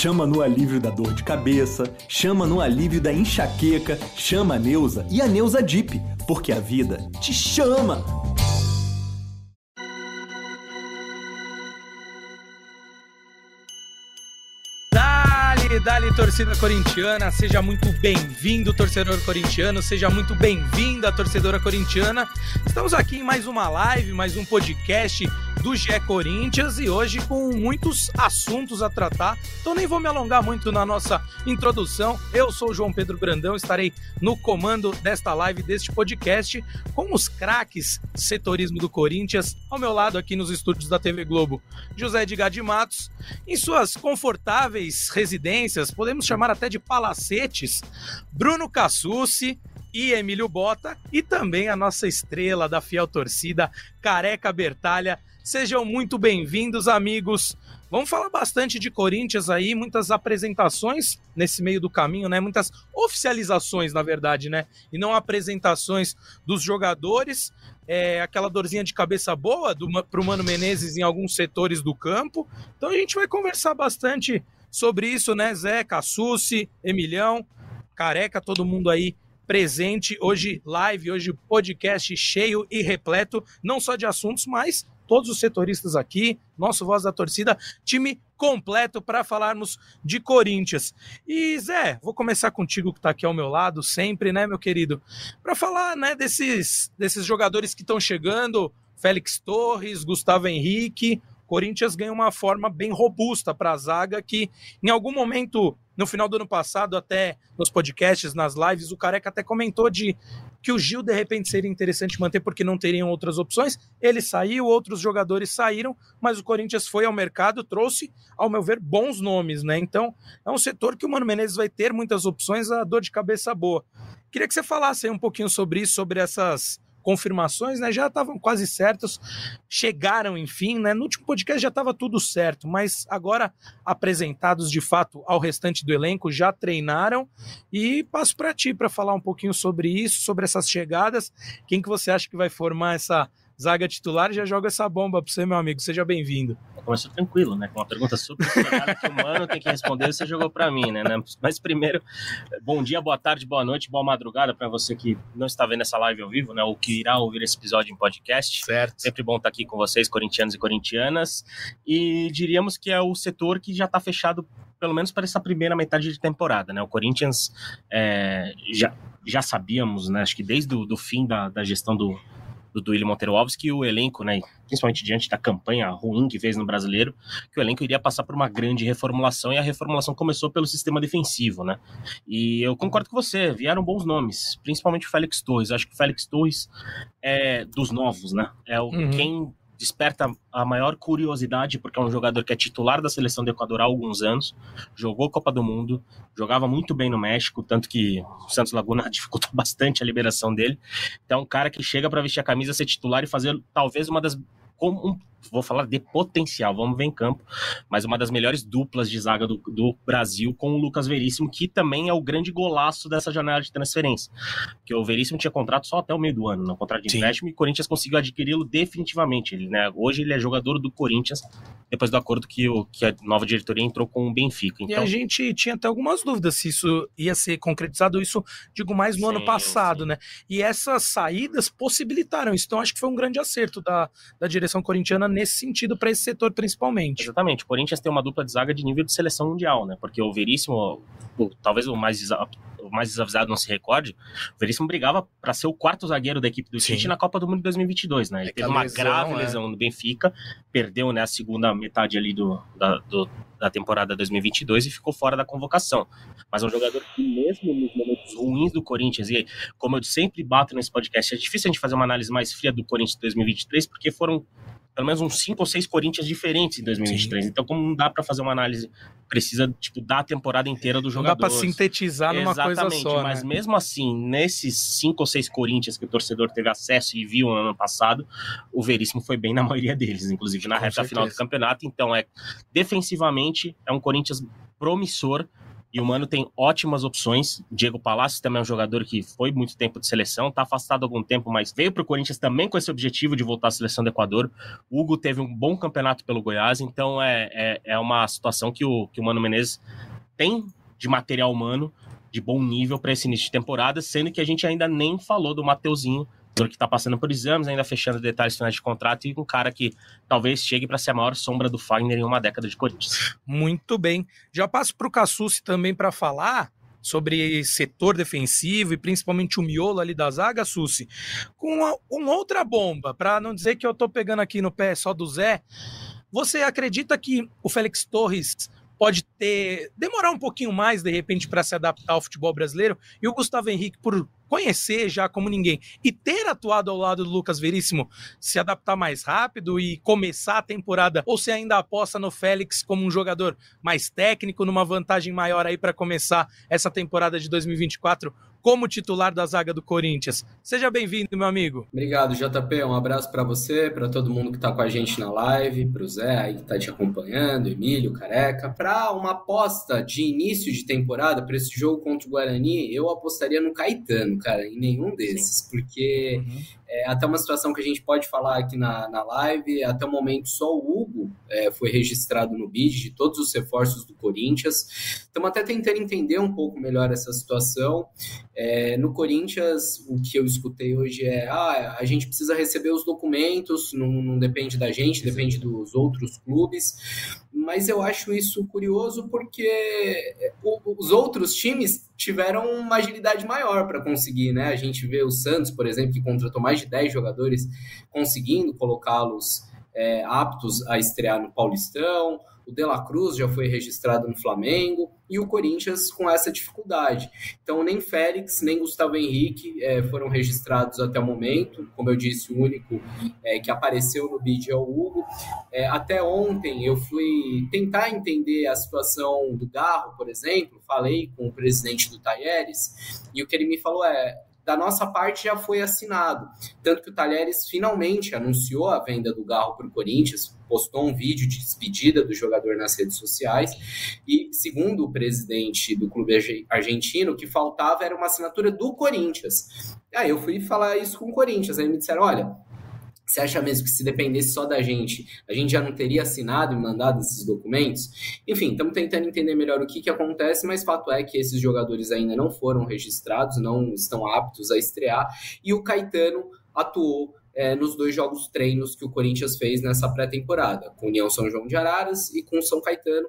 chama no alívio da dor de cabeça, chama no alívio da enxaqueca, chama a Neuza e a Neuza Dip, porque a vida te chama! Dali, torcida corintiana, seja muito bem-vindo, torcedor corintiano, seja muito bem-vinda, torcedora corintiana. Estamos aqui em mais uma live, mais um podcast do GE Corinthians e hoje com muitos assuntos a tratar. Então nem vou me alongar muito na nossa introdução. Eu sou o João Pedro Brandão, estarei no comando desta live, deste podcast, com os craques setorismo do Corinthians, ao meu lado aqui nos estúdios da TV Globo, José Edgar de Matos, em suas confortáveis residências, podemos chamar até de palacetes, Bruno Cassucci, e Emílio Bota, e também a nossa estrela da fiel torcida, Careca Bertalha. Sejam muito bem-vindos, amigos. Vamos falar bastante de Corinthians aí, muitas apresentações nesse meio do caminho, né? Muitas oficializações, na verdade, né? E não apresentações dos jogadores. É, aquela dorzinha de cabeça boa para o Mano Menezes em alguns setores do campo. Então a gente vai conversar bastante sobre isso, né? Zé, Cassucci, Emilhão, Careca, todo mundo aí presente. Hoje, live, hoje, podcast cheio e repleto, não só de assuntos, mas todos os setoristas aqui, nosso Voz da Torcida, time completo para falarmos de Corinthians. E Zé, vou começar contigo que está aqui ao meu lado sempre, né, meu querido, para falar, né, desses desses jogadores que estão chegando, Félix Torres, Gustavo Henrique, Corinthians ganha uma forma bem robusta para a zaga que em algum momento no final do ano passado, até nos podcasts, nas lives, o Careca até comentou de que o Gil de repente seria interessante manter porque não teriam outras opções. Ele saiu, outros jogadores saíram, mas o Corinthians foi ao mercado, trouxe, ao meu ver, bons nomes, né? Então, é um setor que o Mano Menezes vai ter muitas opções, a dor de cabeça boa. Queria que você falasse aí um pouquinho sobre isso, sobre essas confirmações, né? Já estavam quase certos, chegaram enfim, né? No último podcast já estava tudo certo, mas agora apresentados de fato ao restante do elenco, já treinaram e passo para ti para falar um pouquinho sobre isso, sobre essas chegadas. Quem que você acha que vai formar essa zaga titular, já joga essa bomba para você, meu amigo. Seja bem-vindo. Começou tranquilo, né? Com uma pergunta super que o mano tem que responder, você jogou para mim, né? Mas primeiro, bom dia, boa tarde, boa noite, boa madrugada para você que não está vendo essa live ao vivo, né? Ou que irá ouvir esse episódio em podcast. Certo. Sempre bom estar aqui com vocês, corintianos e corintianas. E diríamos que é o setor que já está fechado pelo menos para essa primeira metade de temporada, né? O Corinthians é, já, já sabíamos, né? Acho que desde o do fim da, da gestão do, do Duílio Monteiro Alves que o elenco, né, principalmente diante da campanha ruim que fez no Brasileiro, que o elenco iria passar por uma grande reformulação e a reformulação começou pelo sistema defensivo, né? E eu concordo com você, vieram bons nomes, principalmente o Félix Torres. Acho que o Félix Torres é dos novos, né? É o uhum. quem desperta a maior curiosidade, porque é um jogador que é titular da seleção do Equador há alguns anos, jogou Copa do Mundo, jogava muito bem no México, tanto que o Santos Laguna dificultou bastante a liberação dele. Então, é um cara que chega para vestir a camisa, ser titular e fazer talvez uma das um, vou falar de potencial, vamos ver em campo, mas uma das melhores duplas de zaga do, do, Brasil com o Lucas Veríssimo, que também é o grande golaço dessa janela de transferência. Porque o Veríssimo tinha contrato só até o meio do ano, no contrato de empréstimo, e o Corinthians conseguiu adquiri-lo definitivamente. Ele, né, hoje ele é jogador do Corinthians, depois do acordo que, o, que a nova diretoria entrou com o Benfica. Então... E a então gente tinha até algumas dúvidas se isso ia ser concretizado, isso digo mais no sim, ano passado, sim. né? E essas saídas possibilitaram isso, então acho que foi um grande acerto da, da direção corintiana nesse sentido para esse setor principalmente. Exatamente. O Corinthians tem uma dupla de zaga de nível de seleção mundial, né? Porque o Veríssimo, talvez o mais o mais desavisado não se recorde, o Veríssimo brigava para ser o quarto zagueiro da equipe do City na Copa do Mundo de 2022, né? Ele é teve uma lesão, grave é. lesão no Benfica, perdeu né, a segunda metade ali do, da, do, da temporada 2022 e ficou fora da convocação. Mas é um jogador que mesmo nos momentos ruins do Corinthians, e como eu sempre bato nesse podcast, é difícil a gente fazer uma análise mais fria do Corinthians 2023, porque foram pelo menos uns cinco ou seis Corinthians diferentes em 2023. Sim. Então, como não dá para fazer uma análise precisa, tipo, da temporada inteira do jogador. Não dá pra sintetizar numa Exatamente, coisa só, mas né? mesmo assim, nesses cinco ou seis Corinthians que o torcedor teve acesso e viu no ano passado, o Veríssimo foi bem na maioria deles, inclusive na Com reta certeza. final do campeonato. Então, é defensivamente, é um Corinthians promissor E o Mano tem ótimas opções. Diego Palacios também é um jogador que foi muito tempo de seleção, está afastado há algum tempo, mas veio para o Corinthians também com esse objetivo de voltar à seleção do Equador. O Hugo teve um bom campeonato pelo Goiás, então é, é, é uma situação que o, que o Mano Menezes tem de material humano de bom nível para esse início de temporada, sendo que a gente ainda nem falou do Mateuzinho, que está passando por exames, ainda fechando detalhes finais de contrato, e um cara que talvez chegue para ser a maior sombra do Fagner em uma década de Corinthians. Muito bem. Já passo para o Cassucci também para falar sobre setor defensivo e principalmente o miolo ali da zaga, Susi, com uma, uma outra bomba, para não dizer que eu estou pegando aqui no pé só do Zé. Você acredita que o Félix Torres pode ter demorar um pouquinho mais de repente para se adaptar ao futebol brasileiro. E o Gustavo Henrique por conhecer já como ninguém e ter atuado ao lado do Lucas Veríssimo se adaptar mais rápido e começar a temporada ou se ainda aposta no Félix como um jogador mais técnico numa vantagem maior aí para começar essa temporada de 2024 como titular da zaga do Corinthians. Seja bem-vindo, meu amigo. Obrigado, JP. Um abraço para você, para todo mundo que está com a gente na live, para o Zé aí que está te acompanhando, Emílio, Careca. Para uma aposta de início de temporada, para esse jogo contra o Guarani, eu apostaria no Caetano, cara, em nenhum desses, Sim. porque uhum. É até uma situação que a gente pode falar aqui na, na live, até o momento só o Hugo é, foi registrado no BID de todos os reforços do Corinthians. Estamos até tentando entender um pouco melhor essa situação. É, no Corinthians, o que eu escutei hoje é: ah, a gente precisa receber os documentos, não, não depende da gente, depende dos outros clubes mas eu acho isso curioso porque os outros times tiveram uma agilidade maior para conseguir, né? A gente vê o Santos, por exemplo, que contratou mais de 10 jogadores, conseguindo colocá-los é, aptos a estrear no Paulistão o De La Cruz já foi registrado no Flamengo e o Corinthians com essa dificuldade. Então, nem Félix, nem Gustavo Henrique é, foram registrados até o momento. Como eu disse, o único é, que apareceu no bid é o Hugo. É, até ontem eu fui tentar entender a situação do Garro, por exemplo. Falei com o presidente do Taieres e o que ele me falou é: da nossa parte já foi assinado. Tanto que o Talheres finalmente anunciou a venda do Garro para o Corinthians, postou um vídeo de despedida do jogador nas redes sociais. E, segundo o presidente do clube argentino, o que faltava era uma assinatura do Corinthians. Aí eu fui falar isso com o Corinthians. Aí me disseram: olha, você acha mesmo que se dependesse só da gente, a gente já não teria assinado e mandado esses documentos? Enfim, estamos tentando entender melhor o que, que acontece, mas fato é que esses jogadores ainda não foram registrados, não estão aptos a estrear, e o Caetano atuou é, nos dois jogos treinos que o Corinthians fez nessa pré-temporada, com União São João de Araras e com São Caetano,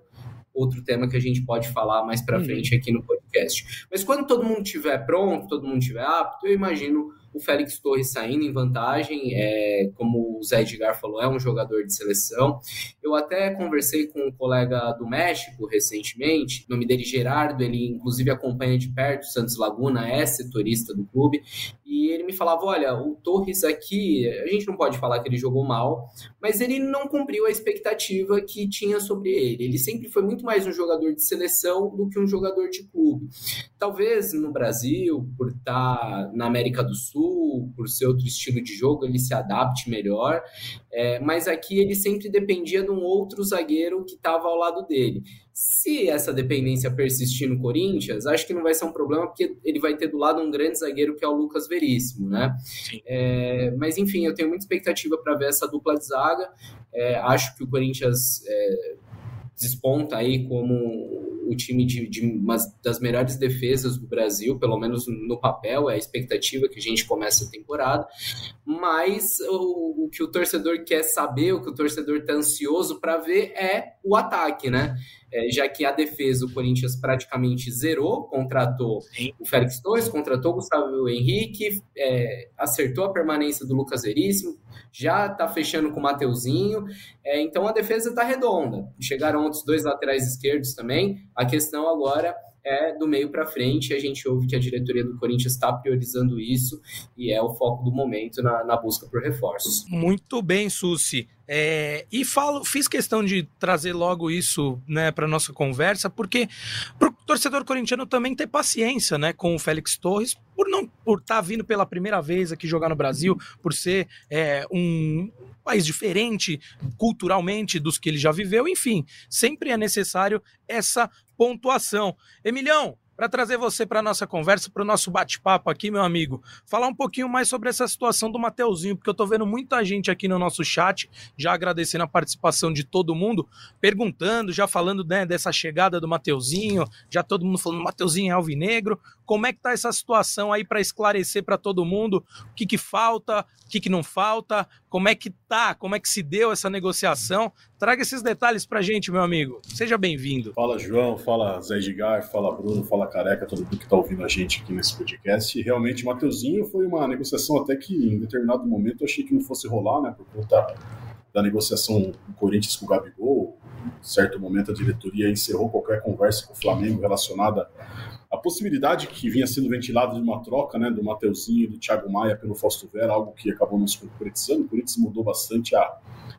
outro tema que a gente pode falar mais para uhum. frente aqui no podcast. Mas quando todo mundo estiver pronto, todo mundo estiver apto, eu imagino o Félix Torres saindo em vantagem, é, como o Zé Edgar falou, é um jogador de seleção. Eu até conversei com um colega do México recentemente, o nome dele Gerardo, ele inclusive acompanha de perto o Santos Laguna, é setorista do clube, e ele me falava: olha, o Torres aqui, a gente não pode falar que ele jogou mal, mas ele não cumpriu a expectativa que tinha sobre ele. Ele sempre foi muito mais um jogador de seleção do que um jogador de clube. Talvez no Brasil, por estar na América do Sul, Sul, por ser outro estilo de jogo, ele se adapte melhor. É, mas aqui ele sempre dependia de um outro zagueiro que estava ao lado dele. Se essa dependência persistir no Corinthians, acho que não vai ser um problema, porque ele vai ter do lado um grande zagueiro que é o Lucas Veríssimo, né? É, mas enfim, eu tenho muita expectativa para ver essa dupla de zaga. É, acho que o Corinthians é, desponta aí como o time de, de uma das melhores defesas do Brasil, pelo menos no papel, é a expectativa que a gente começa a temporada. Mas o, o que o torcedor quer saber, o que o torcedor está ansioso para ver é o ataque, né? É, já que a defesa o Corinthians praticamente zerou, contratou Sim. o Félix Torres, contratou o Gustavo Henrique, é, acertou a permanência do Lucas Veríssimo, já está fechando com o Mateuzinho, é, então a defesa está redonda. Chegaram outros dois laterais esquerdos também. A questão agora é do meio para frente. A gente ouve que a diretoria do Corinthians está priorizando isso e é o foco do momento na, na busca por reforços. Muito bem, Susi. É, e falo, fiz questão de trazer logo isso né, para nossa conversa, porque para o torcedor corintiano também ter paciência né, com o Félix Torres, por não por estar tá vindo pela primeira vez aqui jogar no Brasil, por ser é, um país diferente culturalmente dos que ele já viveu, enfim, sempre é necessário essa pontuação. Emilhão, para trazer você para a nossa conversa, para o nosso bate-papo aqui, meu amigo. Falar um pouquinho mais sobre essa situação do Mateuzinho, porque eu estou vendo muita gente aqui no nosso chat, já agradecendo a participação de todo mundo, perguntando, já falando né, dessa chegada do Mateuzinho, já todo mundo falando Mateuzinho é alvinegro. Como é que tá essa situação aí para esclarecer para todo mundo o que, que falta, o que, que não falta, como é que tá, como é que se deu essa negociação? Traga esses detalhes para gente, meu amigo. Seja bem-vindo. Fala, João, fala Zé Edgar, fala Bruno, fala Careca, todo mundo que está ouvindo a gente aqui nesse podcast. E realmente, Mateuzinho foi uma negociação até que em determinado momento eu achei que não fosse rolar, né, por conta da negociação do Corinthians com o Gabigol. Em certo momento a diretoria encerrou qualquer conversa com o Flamengo relacionada a possibilidade que vinha sendo ventilada de uma troca né, do Mateuzinho e do Thiago Maia pelo Fausto Vera, algo que acabou não se concretizando. O Corinthians mudou bastante a,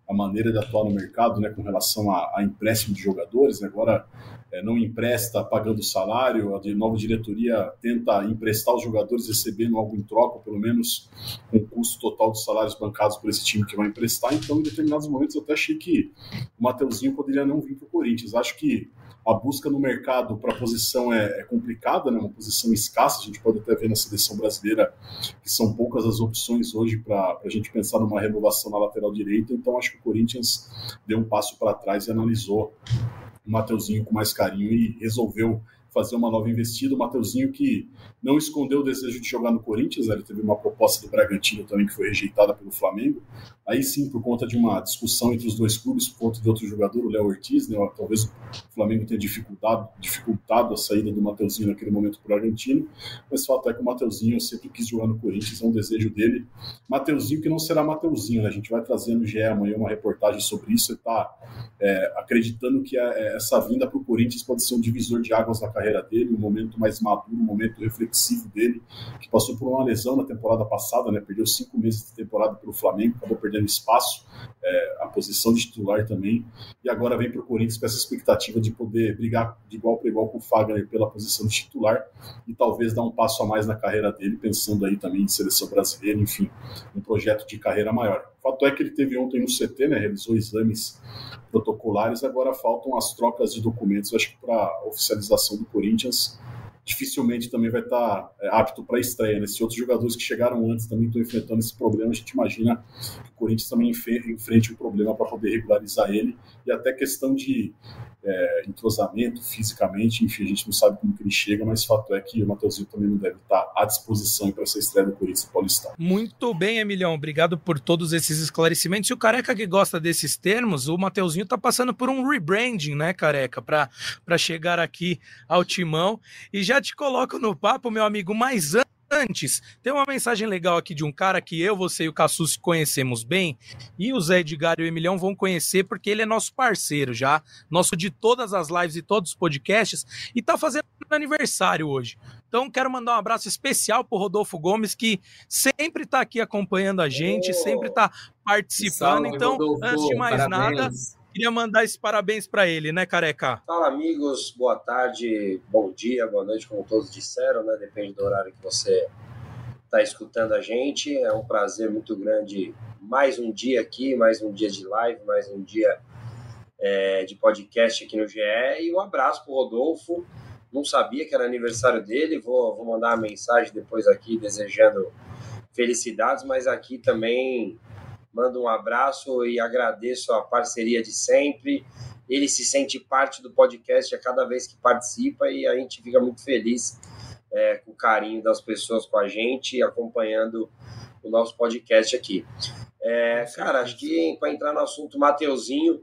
a maneira de atuar no mercado né, com relação a, a empréstimo de jogadores. Né? Agora é, não empresta pagando salário, a nova diretoria tenta emprestar os jogadores recebendo algo em troca, pelo menos com o custo total dos salários bancados por esse time que vai emprestar. Então, em determinados momentos, eu até achei que o Mateuzinho poderia não vir para o Corinthians. Acho que a busca no mercado para a posição é, é, complicada, né? uma posição escassa. A gente pode até ver na seleção brasileira que são poucas as opções hoje para a gente pensar numa renovação na lateral direita. Então, acho que o Corinthians deu um passo para trás e analisou o Mateuzinho com mais carinho e resolveu fazer uma nova investida. O Mateuzinho que não escondeu o desejo de jogar no Corinthians, né? ele teve uma proposta do Bragantino também que foi rejeitada pelo Flamengo. Aí sim, por conta de uma discussão entre os dois clubes, por conta de outro jogador, o Léo Ortiz, né? talvez o Flamengo tenha dificultado, dificultado a saída do Mateuzinho naquele momento para o Argentino, mas o fato é que o Mateuzinho sempre quis jogar no Corinthians, é um desejo dele. Mateuzinho que não será Mateuzinho, né? a gente vai trazer no GE amanhã uma reportagem sobre isso, e está é, acreditando que a, é, essa vinda para o Corinthians pode ser um divisor de águas na carreira dele, um momento mais maduro, um momento reflexivo reflexivo dele, que passou por uma lesão na temporada passada, né? Perdeu cinco meses de temporada pelo Flamengo, acabou perdendo espaço, é, a posição de titular também, e agora vem para o Corinthians com essa expectativa de poder brigar de igual para igual com o Fagner pela posição de titular e talvez dar um passo a mais na carreira dele, pensando aí também em seleção brasileira, enfim, um projeto de carreira maior. O fato é que ele teve ontem no CT, né? Realizou exames protocolares, agora faltam as trocas de documentos, acho que para oficialização do Corinthians dificilmente também vai estar é, apto para estreia. Né? Se outros jogadores que chegaram antes também estão enfrentando esse problema, a gente imagina que o Corinthians também enfrente um problema para poder regularizar ele e até questão de é, entrosamento fisicamente, enfim, a gente não sabe como que ele chega, mas fato é que o Matheusinho também não deve estar à disposição para essa estreia do Corinthians Paulistano. Muito bem, Emilhão, obrigado por todos esses esclarecimentos. E o Careca que gosta desses termos, o Matheusinho está passando por um rebranding, né, Careca, para chegar aqui ao timão. E já te coloco no papo, meu amigo, mais antes Antes, tem uma mensagem legal aqui de um cara que eu, você e o Cassus conhecemos bem, e o Zé Edgar e o Emilhão vão conhecer porque ele é nosso parceiro já, nosso de todas as lives e todos os podcasts, e tá fazendo aniversário hoje. Então quero mandar um abraço especial pro Rodolfo Gomes, que sempre tá aqui acompanhando a gente, oh, sempre tá participando. Salve, então, Rodolfo, antes de mais parabéns. nada, Queria mandar esse parabéns para ele, né, Careca? Fala, amigos. Boa tarde, bom dia, boa noite, como todos disseram, né? Depende do horário que você está escutando a gente. É um prazer muito grande. Mais um dia aqui, mais um dia de live, mais um dia é, de podcast aqui no GE. E um abraço para Rodolfo. Não sabia que era aniversário dele. Vou, vou mandar uma mensagem depois aqui desejando felicidades, mas aqui também mando um abraço e agradeço a parceria de sempre. Ele se sente parte do podcast a cada vez que participa e a gente fica muito feliz é, com o carinho das pessoas com a gente, acompanhando o nosso podcast aqui. É, cara, acho que para entrar no assunto Mateuzinho,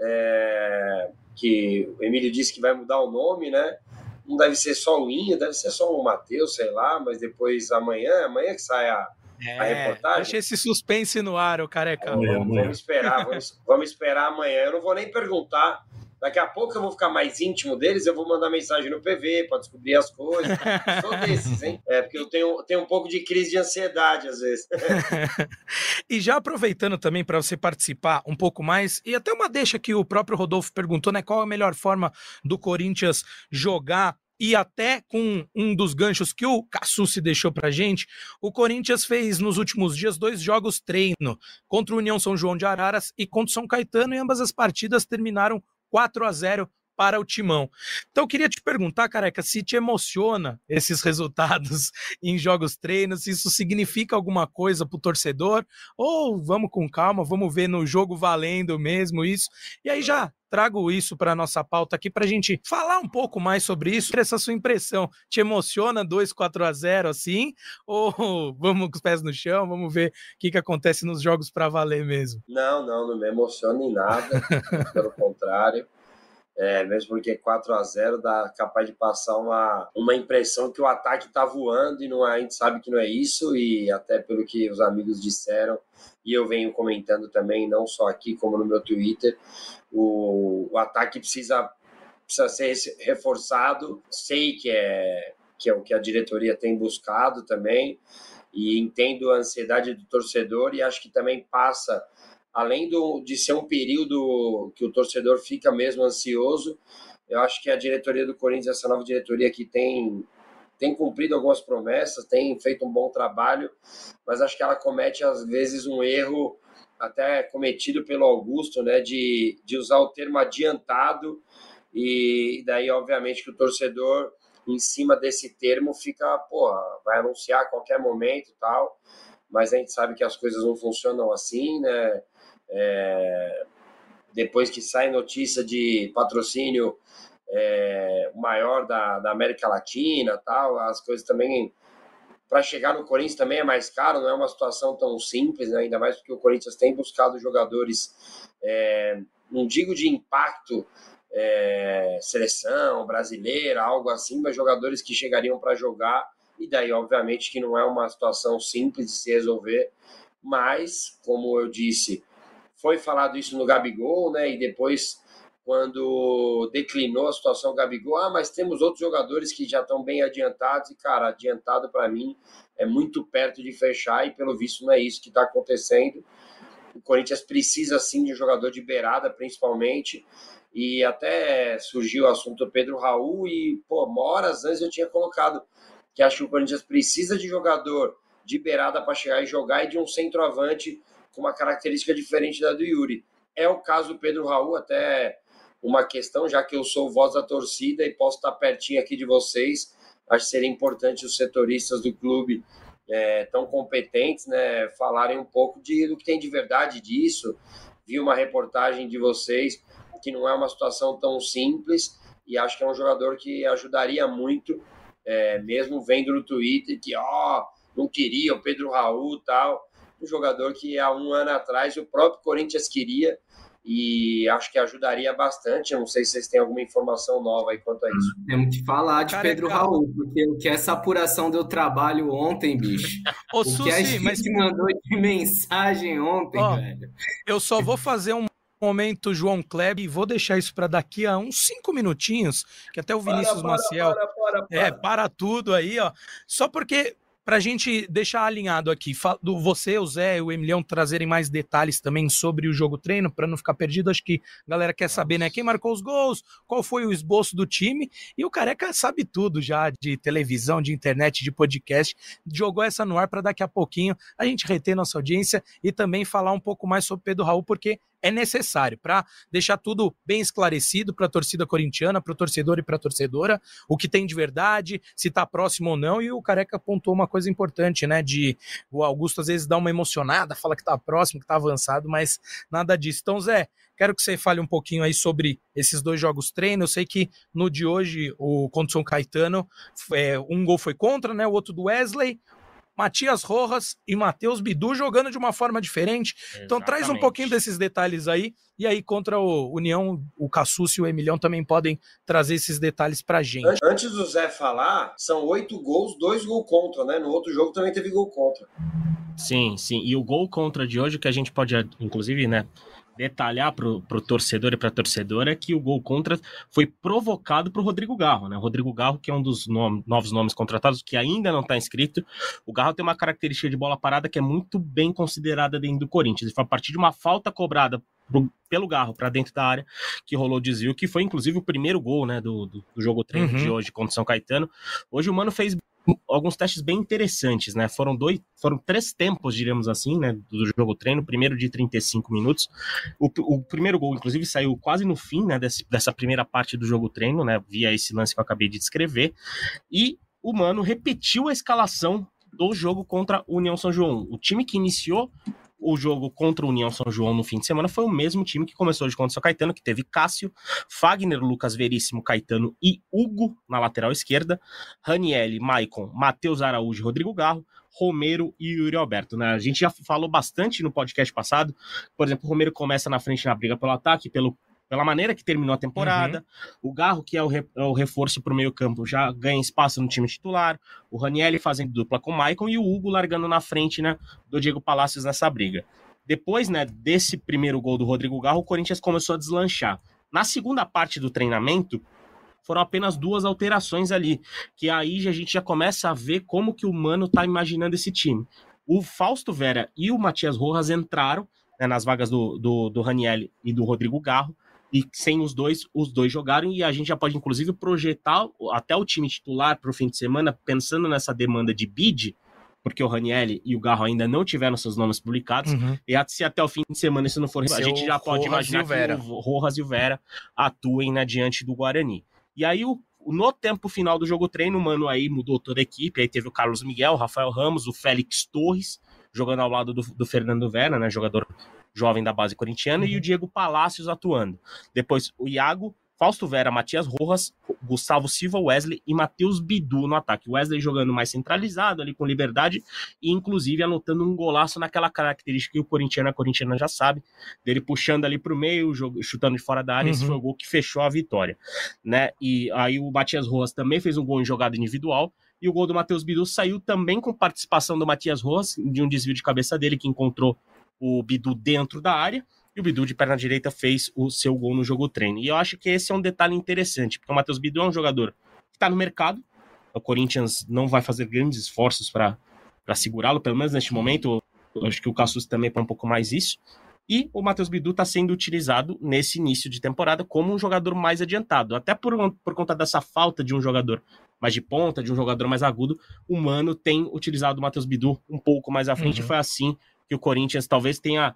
é, que o Emílio disse que vai mudar o nome, né? Não deve ser só o Inho, deve ser só o Mateus, sei lá, mas depois amanhã, amanhã que sai a, é, a reportagem. Deixa esse suspense no ar, o careca. Amanhã, vamos, vamos, esperar, vamos, vamos esperar amanhã. Eu não vou nem perguntar. Daqui a pouco eu vou ficar mais íntimo deles, eu vou mandar mensagem no PV para descobrir as coisas. Sou desses, hein? É, porque eu tenho, tenho um pouco de crise de ansiedade às vezes. e já aproveitando também para você participar um pouco mais, e até uma deixa que o próprio Rodolfo perguntou, né? Qual a melhor forma do Corinthians jogar e até com um dos ganchos que o Cassucci deixou pra gente, o Corinthians fez nos últimos dias dois jogos treino contra o União São João de Araras e contra o São Caetano, e ambas as partidas terminaram 4 a 0 para o Timão. Então eu queria te perguntar, careca, se te emociona esses resultados em jogos treinos, se isso significa alguma coisa para o torcedor, ou vamos com calma, vamos ver no jogo valendo mesmo isso. E aí já trago isso para nossa pauta aqui para a gente falar um pouco mais sobre isso. Essa sua impressão te emociona 2 4 a 0 assim? Ou vamos com os pés no chão, vamos ver o que, que acontece nos jogos para valer mesmo? Não, não, não me emociona em nada. pelo contrário. É, mesmo porque 4 a 0 dá capaz de passar uma, uma impressão que o ataque está voando e não é, a gente sabe que não é isso, e até pelo que os amigos disseram, e eu venho comentando também, não só aqui como no meu Twitter, o, o ataque precisa, precisa ser reforçado. Sei que é, que é o que a diretoria tem buscado também, e entendo a ansiedade do torcedor, e acho que também passa além do, de ser um período que o torcedor fica mesmo ansioso, eu acho que a diretoria do Corinthians, essa nova diretoria que tem tem cumprido algumas promessas, tem feito um bom trabalho, mas acho que ela comete às vezes um erro até cometido pelo Augusto, né, de, de usar o termo adiantado e daí obviamente que o torcedor em cima desse termo fica, pô, vai anunciar a qualquer momento, tal, mas a gente sabe que as coisas não funcionam assim, né? É, depois que sai notícia de patrocínio é, maior da, da América Latina, tal, as coisas também para chegar no Corinthians também é mais caro, não é uma situação tão simples, né? ainda mais porque o Corinthians tem buscado jogadores, é, não digo de impacto, é, seleção brasileira, algo assim, mas jogadores que chegariam para jogar, e daí, obviamente, que não é uma situação simples de se resolver, mas, como eu disse, foi falado isso no Gabigol, né? E depois, quando declinou a situação do Gabigol, ah, mas temos outros jogadores que já estão bem adiantados. E, cara, adiantado para mim é muito perto de fechar e, pelo visto, não é isso que está acontecendo. O Corinthians precisa, sim, de um jogador de beirada, principalmente. E até surgiu o assunto do Pedro Raul e, pô, horas antes eu tinha colocado que acho que o Corinthians precisa de jogador de beirada para chegar e jogar e de um centroavante com uma característica diferente da do Yuri. É o caso do Pedro Raul, até uma questão, já que eu sou voz da torcida e posso estar pertinho aqui de vocês, acho que seria importante os setoristas do clube é, tão competentes, né, falarem um pouco de, do que tem de verdade disso. Vi uma reportagem de vocês que não é uma situação tão simples e acho que é um jogador que ajudaria muito, é, mesmo vendo no Twitter que, ó, não queria o Pedro Raul tal um jogador que há um ano atrás o próprio Corinthians queria e acho que ajudaria bastante. Eu não sei se vocês têm alguma informação nova aí quanto a isso. Temos que falar de Pedro Raul, porque o que essa apuração deu trabalho ontem, bicho. Ô, o Susi, que a gente mas... mandou de mensagem ontem, Ó, velho. Eu só vou fazer um momento João Kleber e vou deixar isso para daqui a uns cinco minutinhos, que até o Vinícius para, para, Maciel para, para, para, é para tudo aí, ó. Só porque para a gente deixar alinhado aqui, do você, o Zé e o Emilião trazerem mais detalhes também sobre o jogo treino, para não ficar perdido, acho que a galera quer saber, né? Quem marcou os gols, qual foi o esboço do time, e o Careca sabe tudo já de televisão, de internet, de podcast, jogou essa no ar para daqui a pouquinho a gente reter nossa audiência e também falar um pouco mais sobre Pedro Raul, porque é necessário para deixar tudo bem esclarecido para a torcida corintiana, para o torcedor e para a torcedora, o que tem de verdade, se está próximo ou não. E o Careca apontou uma coisa importante, né? De o Augusto às vezes dá uma emocionada, fala que está próximo, que está avançado, mas nada disso. Então, Zé, quero que você fale um pouquinho aí sobre esses dois jogos treino. Eu sei que no de hoje, o contra o São Caetano, é, um gol foi contra, né? O outro do Wesley, Matias Rojas e Matheus Bidu jogando de uma forma diferente. Exatamente. Então traz um pouquinho desses detalhes aí. E aí, contra o União, o Cassus e o Emilhão também podem trazer esses detalhes pra gente. Antes do Zé falar, são oito gols, dois gols contra, né? No outro jogo também teve gol contra. Sim, sim. E o gol contra de hoje, que a gente pode, inclusive, né? Detalhar para o torcedor e para a torcedora que o gol contra foi provocado por Rodrigo Garro, né? Rodrigo Garro, que é um dos novos nomes contratados, que ainda não está inscrito. O Garro tem uma característica de bola parada que é muito bem considerada dentro do Corinthians. Ele foi a partir de uma falta cobrada pro, pelo Garro para dentro da área que rolou o desvio, que foi inclusive o primeiro gol né, do, do, do jogo treino uhum. de hoje contra o São Caetano. Hoje o Mano fez alguns testes bem interessantes, né? Foram dois, foram três tempos, diríamos assim, né, do jogo treino, primeiro de 35 minutos. O, o primeiro gol, inclusive, saiu quase no fim, né, desse, dessa primeira parte do jogo treino, né, via esse lance que eu acabei de descrever. E o Mano repetiu a escalação do jogo contra o União São João. O time que iniciou o jogo contra o União São João no fim de semana foi o mesmo time que começou de contra o São Caetano, que teve Cássio, Fagner, Lucas Veríssimo, Caetano e Hugo na lateral esquerda, Ranielli, Maicon, Matheus Araújo e Rodrigo Garro, Romero e Yuri Alberto. Né? A gente já falou bastante no podcast passado. Por exemplo, o Romero começa na frente na briga pelo ataque, pelo pela maneira que terminou a temporada. Uhum. O Garro, que é o, re, é o reforço para o meio-campo, já ganha espaço no time titular. O Ranielli fazendo dupla com o Maicon e o Hugo largando na frente né, do Diego Palacios nessa briga. Depois né, desse primeiro gol do Rodrigo Garro, o Corinthians começou a deslanchar. Na segunda parte do treinamento, foram apenas duas alterações ali, que aí a gente já começa a ver como que o Mano tá imaginando esse time. O Fausto Vera e o Matias Rojas entraram né, nas vagas do, do, do Raniel e do Rodrigo Garro, e sem os dois, os dois jogaram, e a gente já pode, inclusive, projetar até o time titular para o fim de semana, pensando nessa demanda de bid, porque o Ranielli e o Garro ainda não tiveram seus nomes publicados, uhum. e se até o fim de semana isso não for, Seu a gente já pode Rojas imaginar que o Rojas e o Vera atuem né, diante do Guarani. E aí, o, no tempo final do jogo treino, o Mano aí mudou toda a equipe, aí teve o Carlos Miguel, o Rafael Ramos, o Félix Torres, jogando ao lado do, do Fernando Vera, né, jogador jovem da base corintiana, uhum. e o Diego Palácios atuando. Depois o Iago, Fausto Vera, Matias Rojas, Gustavo Silva, Wesley e Matheus Bidu no ataque. Wesley jogando mais centralizado ali com liberdade e inclusive anotando um golaço naquela característica que o corintiano, a corintiana já sabe, dele puxando ali para o meio, chutando de fora da área, uhum. esse foi o gol que fechou a vitória, né? E aí o Matias Rojas também fez um gol em jogada individual e o gol do Matheus Bidu saiu também com participação do Matias Rojas, de um desvio de cabeça dele que encontrou o Bidu dentro da área, e o Bidu de perna direita fez o seu gol no jogo treino. E eu acho que esse é um detalhe interessante, porque o Matheus Bidu é um jogador que está no mercado, o Corinthians não vai fazer grandes esforços para segurá-lo, pelo menos neste momento, eu acho que o Cassus também para um pouco mais isso, e o Matheus Bidu está sendo utilizado nesse início de temporada como um jogador mais adiantado. Até por, por conta dessa falta de um jogador mais de ponta, de um jogador mais agudo, o Mano tem utilizado o Matheus Bidu um pouco mais à frente. Uhum. Foi assim que o Corinthians talvez tenha,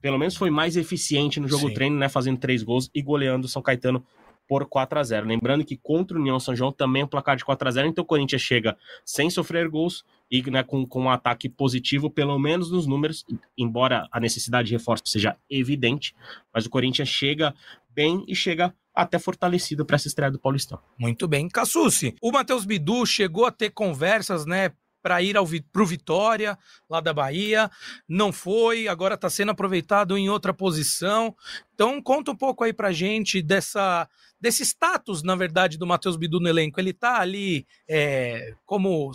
pelo menos foi mais eficiente no jogo Sim. treino, né, fazendo três gols e goleando o São Caetano por 4 a 0 Lembrando que contra o União São João também é um placar de 4 a 0 então o Corinthians chega sem sofrer gols e né, com, com um ataque positivo, pelo menos nos números, embora a necessidade de reforço seja evidente, mas o Corinthians chega bem e chega até fortalecido para essa estreia do Paulistão. Muito bem. Cassucci, o Matheus Bidu chegou a ter conversas, né, para ir ao pro Vitória, lá da Bahia. Não foi, agora está sendo aproveitado em outra posição. Então, conta um pouco aí para gente dessa, desse status, na verdade, do Matheus Bidu no elenco. Ele está ali é, como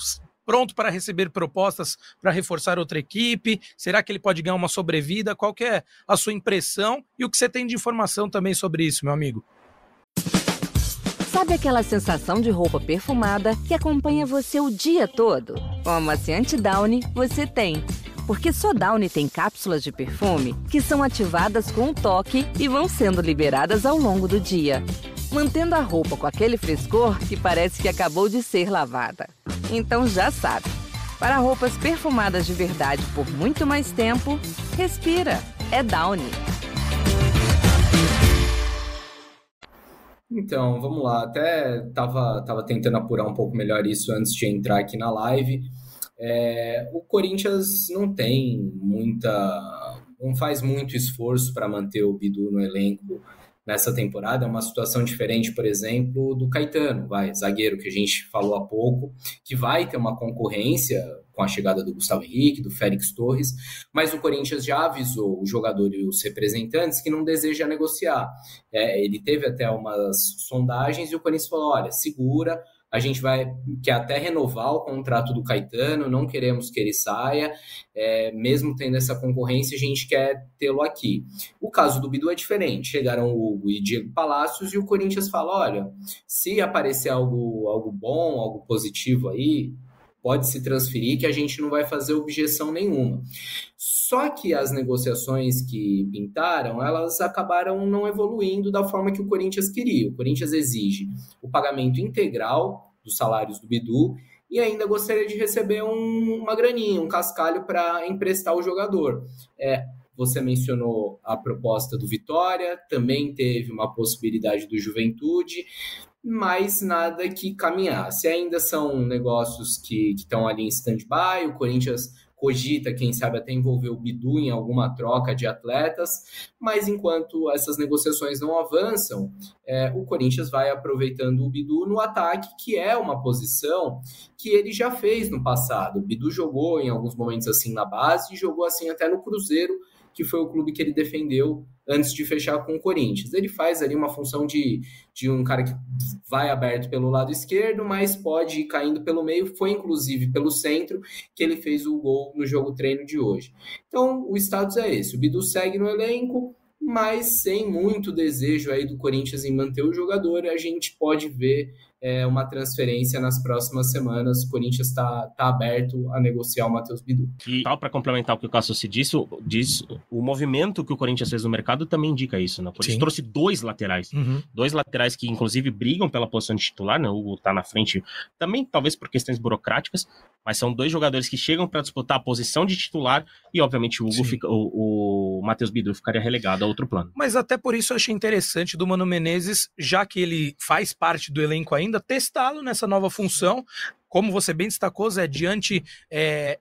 pronto para receber propostas para reforçar outra equipe? Será que ele pode ganhar uma sobrevida? Qual é a sua impressão e o que você tem de informação também sobre isso, meu amigo? Sabe aquela sensação de roupa perfumada que acompanha você o dia todo? Com a amaciante Downy, você tem. Porque só Downy tem cápsulas de perfume que são ativadas com um toque e vão sendo liberadas ao longo do dia, mantendo a roupa com aquele frescor que parece que acabou de ser lavada. Então já sabe, para roupas perfumadas de verdade por muito mais tempo, respira. É Downy. Então, vamos lá. Até tava, tava tentando apurar um pouco melhor isso antes de entrar aqui na live. É, o Corinthians não tem muita. não faz muito esforço para manter o Bidu no elenco nessa temporada. É uma situação diferente, por exemplo, do Caetano, vai, zagueiro que a gente falou há pouco, que vai ter uma concorrência com a chegada do Gustavo Henrique, do Félix Torres, mas o Corinthians já avisou o jogador e os representantes que não deseja negociar. É, ele teve até umas sondagens e o Corinthians falou: olha, segura, a gente vai quer até renovar o contrato do Caetano, não queremos que ele saia, é, mesmo tendo essa concorrência, a gente quer tê-lo aqui. O caso do Bidu é diferente. Chegaram o Hugo e Diego Palácios e o Corinthians fala: olha, se aparecer algo, algo bom, algo positivo aí, pode se transferir que a gente não vai fazer objeção nenhuma. Só que as negociações que pintaram, elas acabaram não evoluindo da forma que o Corinthians queria. O Corinthians exige o pagamento integral dos salários do Bidu e ainda gostaria de receber um, uma graninha, um cascalho para emprestar o jogador. É, você mencionou a proposta do Vitória, também teve uma possibilidade do Juventude, mas nada que caminhasse. Ainda são negócios que estão ali em stand-by. O Corinthians cogita, quem sabe, até envolver o Bidu em alguma troca de atletas, mas enquanto essas negociações não avançam, é, o Corinthians vai aproveitando o Bidu no ataque, que é uma posição que ele já fez no passado. O Bidu jogou em alguns momentos assim na base e jogou assim até no Cruzeiro, que foi o clube que ele defendeu antes de fechar com o Corinthians. Ele faz ali uma função de, de um cara que vai aberto pelo lado esquerdo, mas pode ir caindo pelo meio. Foi inclusive pelo centro que ele fez o gol no jogo treino de hoje. Então o status é esse: o Bidu segue no elenco, mas sem muito desejo aí do Corinthians em manter o jogador. A gente pode ver é, uma transferência nas próximas semanas. O Corinthians está tá aberto a negociar o Matheus Bidu. E para complementar o que o Cássio se disse, diz, o movimento que o Corinthians fez no mercado também indica isso. Né? O Corinthians Sim. trouxe dois laterais. Uhum. Dois laterais que, inclusive, brigam pela posição de titular. Né? O Hugo está na frente, também talvez por questões burocráticas, mas são dois jogadores que chegam para disputar a posição de titular e, obviamente, o Hugo fica, o, o Matheus Bidu ficaria relegado a outro plano. Mas até por isso eu achei interessante do Mano Menezes, já que ele faz parte do elenco ainda, testá-lo nessa nova função. Como você bem destacou, Zé, diante é,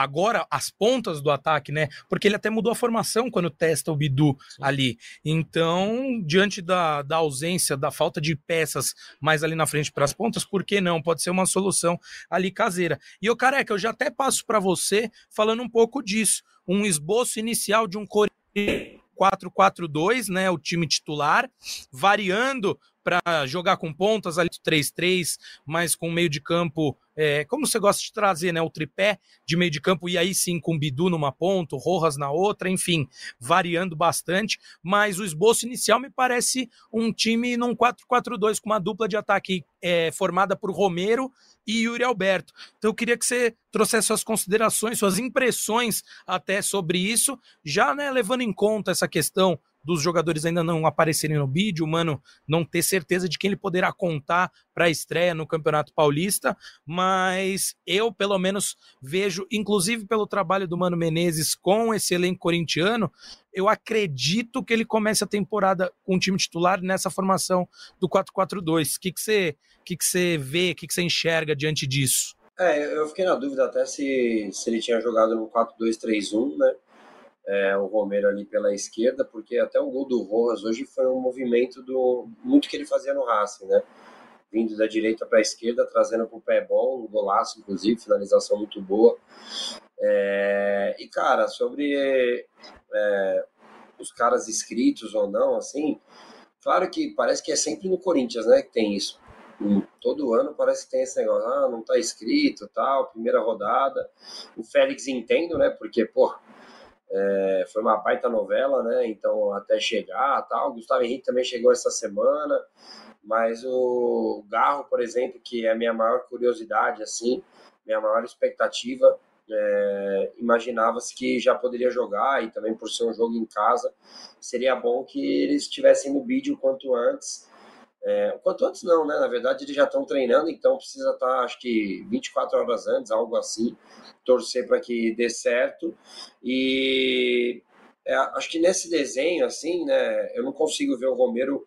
agora as pontas do ataque, né? Porque ele até mudou a formação quando testa o Bidu Sim. ali. Então, diante da, da ausência, da falta de peças mais ali na frente para as pontas, por que não? Pode ser uma solução ali caseira. E o careca, eu já até passo para você falando um pouco disso. Um esboço inicial de um Corinthians 4-4-2, né? O time titular, variando para jogar com pontas ali 3-3, mas com meio de campo, é, como você gosta de trazer, né? O tripé de meio de campo, e aí sim com Bidu numa ponta, Rojas na outra, enfim, variando bastante. Mas o esboço inicial me parece um time num 4-4-2, com uma dupla de ataque é, formada por Romero e Yuri Alberto. Então eu queria que você trouxesse suas considerações, suas impressões até sobre isso, já né, levando em conta essa questão dos jogadores ainda não aparecerem no vídeo, o Mano não ter certeza de quem ele poderá contar para a estreia no Campeonato Paulista, mas eu, pelo menos, vejo, inclusive pelo trabalho do Mano Menezes com esse elenco corintiano, eu acredito que ele comece a temporada com o time titular nessa formação do 4-4-2. O que, você, que, que você vê, o que, que você enxerga diante disso? É, eu fiquei na dúvida até se, se ele tinha jogado no 4-2-3-1, né? É, o Romero ali pela esquerda, porque até o gol do Rojas hoje foi um movimento do muito que ele fazia no Racing, né? Vindo da direita para a esquerda, trazendo com o pé bom, um golaço, inclusive, finalização muito boa. É, e, cara, sobre é, os caras inscritos ou não, assim, claro que parece que é sempre no Corinthians, né, que tem isso. Todo ano parece que tem esse negócio, ah, não tá escrito, tal, primeira rodada. O Félix entendo, né, porque, pô, é, foi uma baita novela, né? Então, até chegar tal. O Gustavo Henrique também chegou essa semana. Mas o Garro, por exemplo, que é a minha maior curiosidade, assim, minha maior expectativa, é, imaginava-se que já poderia jogar e também por ser um jogo em casa, seria bom que eles estivessem no vídeo quanto antes é, quanto antes não, né? Na verdade, eles já estão treinando, então precisa estar, acho que 24 horas antes, algo assim, torcer para que dê certo. E é, acho que nesse desenho, assim, né? Eu não consigo ver o Romero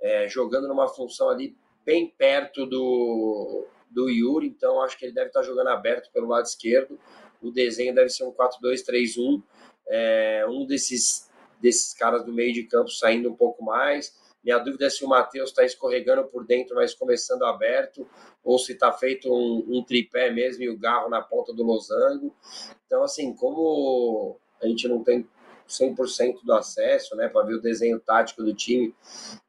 é, jogando numa função ali bem perto do, do Yuri, então acho que ele deve estar tá jogando aberto pelo lado esquerdo. O desenho deve ser um 4-2-3-1. É, um desses, desses caras do meio de campo saindo um pouco mais minha dúvida é se o Matheus está escorregando por dentro, mas começando aberto, ou se está feito um, um, tripé mesmo e o garro na ponta do losango. Então, assim, como a gente não tem 100% do acesso, né, para ver o desenho tático do time,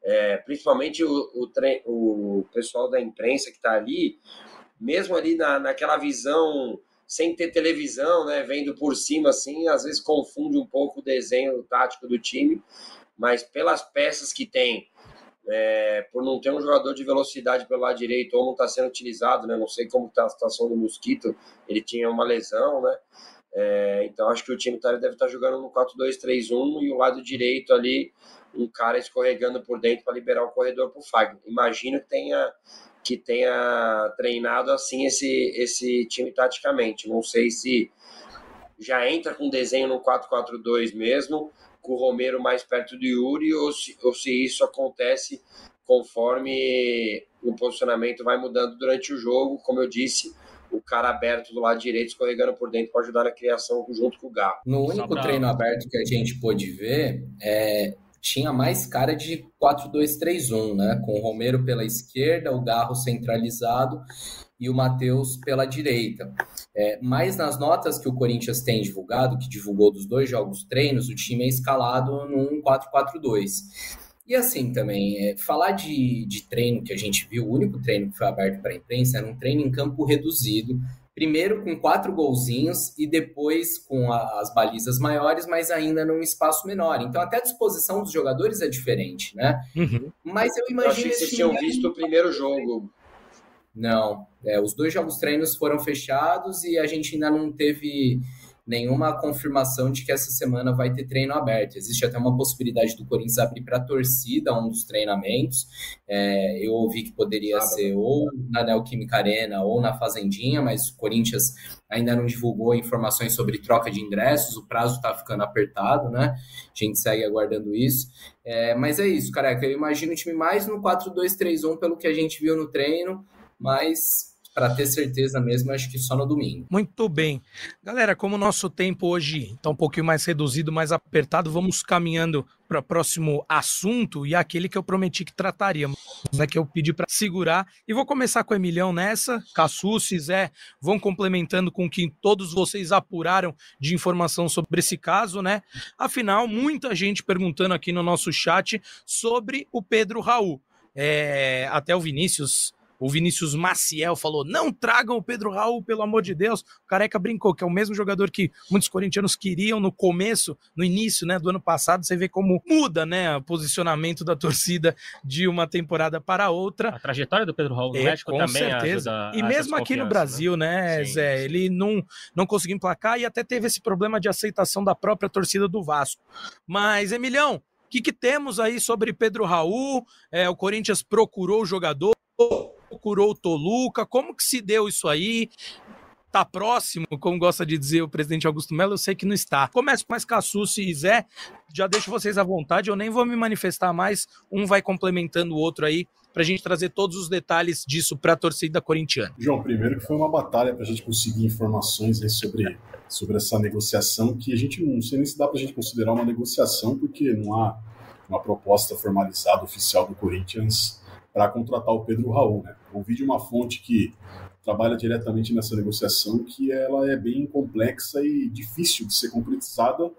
é, principalmente o, o, o pessoal da imprensa que está ali, mesmo ali na, naquela visão sem ter televisão, né, vendo por cima assim, às vezes confunde um pouco o desenho tático do time, mas pelas peças que tem, é, por não ter um jogador de velocidade pelo lado direito ou não está sendo utilizado, né, não sei como está a situação do Mosquito, ele tinha uma lesão, né, é, então acho que o time tá, deve estar tá jogando no 4-2-3-1 e o lado direito ali, um cara escorregando por dentro para liberar o corredor para o Fagner. Imagino que tenha que tenha treinado assim esse, esse time taticamente. Não sei se já entra com desenho no 4-4-2 mesmo, com o Romero mais perto do Yuri, ou se, ou se isso acontece conforme o posicionamento vai mudando durante o jogo. Como eu disse, o cara aberto do lado direito, escorregando por dentro para ajudar na criação junto com o Galo. No único pra... treino aberto que a gente pôde ver, é, tinha mais cara de 4-2-3-1, né? Com o Romero pela esquerda, o Garro centralizado e o Matheus pela direita. É, mas nas notas que o Corinthians tem divulgado, que divulgou dos dois jogos treinos, o time é escalado num 4-4-2. E assim também, é, falar de, de treino que a gente viu, o único treino que foi aberto para a imprensa era um treino em campo reduzido, primeiro com quatro golzinhos e depois com a, as balizas maiores, mas ainda num espaço menor. Então até a disposição dos jogadores é diferente, né? Uhum. Mas eu imagino. Eu achei que vocês tinham visto o primeiro jogo. Não, é, os dois jogos treinos foram fechados e a gente ainda não teve nenhuma confirmação de que essa semana vai ter treino aberto. Existe até uma possibilidade do Corinthians abrir para a torcida um dos treinamentos. É, eu ouvi que poderia ser ou na Neoquímica Arena ou na Fazendinha, mas o Corinthians ainda não divulgou informações sobre troca de ingressos, o prazo está ficando apertado, né? A gente segue aguardando isso. É, mas é isso, careca. Eu imagino o time mais no 4-2-3-1 pelo que a gente viu no treino, mas para ter certeza mesmo, acho que só no domingo. Muito bem. Galera, como o nosso tempo hoje está um pouquinho mais reduzido, mais apertado, vamos caminhando para o próximo assunto e aquele que eu prometi que trataríamos, né, que eu pedi para segurar. E vou começar com o Emilhão nessa, Cassucci, Zé, vão complementando com o que todos vocês apuraram de informação sobre esse caso, né? Afinal, muita gente perguntando aqui no nosso chat sobre o Pedro Raul. É, até o Vinícius o Vinícius Maciel falou: não tragam o Pedro Raul, pelo amor de Deus. O Careca brincou, que é o mesmo jogador que muitos corintianos queriam no começo, no início né, do ano passado. Você vê como muda né, o posicionamento da torcida de uma temporada para outra. A trajetória do Pedro Raul no é, México com também certeza. E mesmo aqui no Brasil, né, né sim, Zé? Ele não, não conseguiu emplacar e até teve esse problema de aceitação da própria torcida do Vasco. Mas, Emilhão, o que, que, temos aí sobre Pedro Raul? É, o Corinthians procurou o jogador, procurou o Toluca? Como que se deu isso aí? Tá próximo, como gosta de dizer o presidente Augusto Melo, eu sei que não está. Começo com mais Cassucci e Zé, já deixo vocês à vontade, eu nem vou me manifestar mais, um vai complementando o outro aí, para a gente trazer todos os detalhes disso para a torcida corintiana. João, primeiro que foi uma batalha para a gente conseguir informações sobre, sobre essa negociação, que a gente não sei nem se dá para a gente considerar uma negociação, porque não há uma proposta formalizada oficial do Corinthians para contratar o Pedro Raul. Né? Ouvi de uma fonte que trabalha diretamente nessa negociação que ela é bem complexa e difícil de ser concretizada